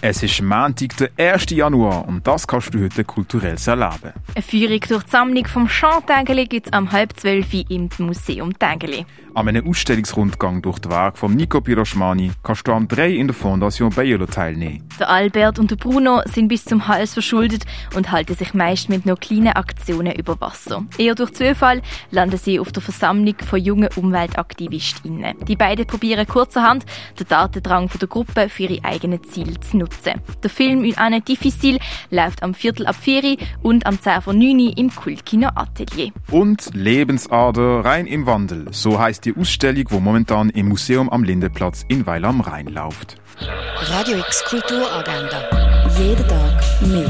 Es ist Montag, der 1. Januar und das kannst du heute kulturell erleben. Eine Führung durch die Sammlung vom Jean Tägeli gibt es am halb zwölf im Museum Tägeli. An einem Ausstellungsrundgang durch das Werk von Nico Piroschmani kannst du am 3 in der Fondation Bayerlo teilnehmen. Der Albert und der Bruno sind bis zum Hals verschuldet und halten sich meist mit noch kleinen Aktionen über Wasser. Eher durch Zufall landen sie auf der Versammlung von jungen UmweltaktivistInnen. Die beiden probieren kurzerhand, den Datendrang der Gruppe für ihre eigenen Ziele zu nutzen. Der Film «Une année difficile» läuft am Viertel ab 4 und am 10 vor 9 im Kultkino Atelier. Und Lebensader rein im Wandel, so heißt die Ausstellung, die momentan im Museum am Lindeplatz in Weil am Rhein läuft. Radio X Kulturagenda. Jeden Tag mehr.